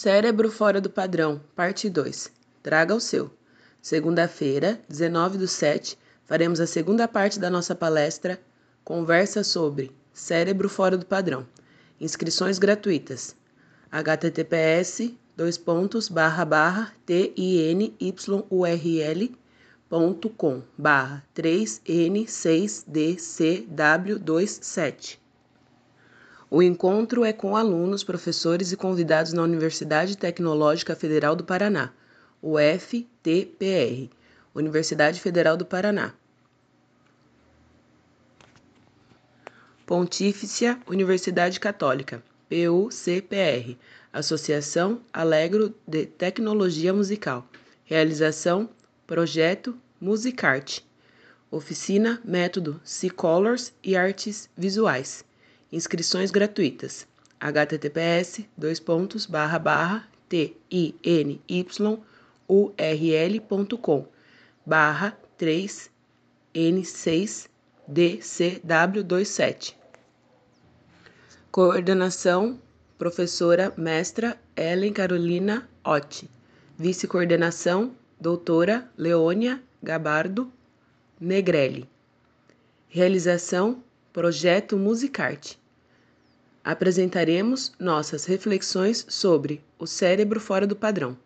Cérebro fora do padrão, parte 2. Traga o seu. Segunda-feira, 19 do 7, faremos a segunda parte da nossa palestra Conversa sobre Cérebro fora do padrão. Inscrições gratuitas. https dois pontos barra barra tinyrl.com barra 3n6dcw27 o encontro é com alunos, professores e convidados na Universidade Tecnológica Federal do Paraná, UFTPR, Universidade Federal do Paraná. Pontifícia Universidade Católica, PUCPR, Associação Alegro de Tecnologia Musical. Realização: Projeto Musicarte. Oficina Método C-Colors e Artes Visuais. Inscrições gratuitas. https dois pontos barra barra tinyrl.com barra 3n6dcw27 Coordenação Professora Mestra Ellen Carolina Otti. Vice-coordenação Doutora Leônia Gabardo Negrelli. Realização Projeto Musicarte. Apresentaremos nossas reflexões sobre o cérebro fora do padrão,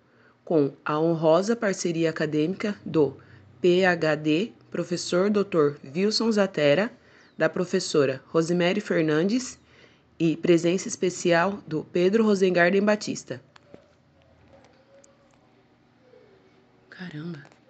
com a honrosa parceria acadêmica do PhD Professor Dr. Wilson Zatera, da professora Rosemary Fernandes e presença especial do Pedro Rosengarden Batista. Caramba!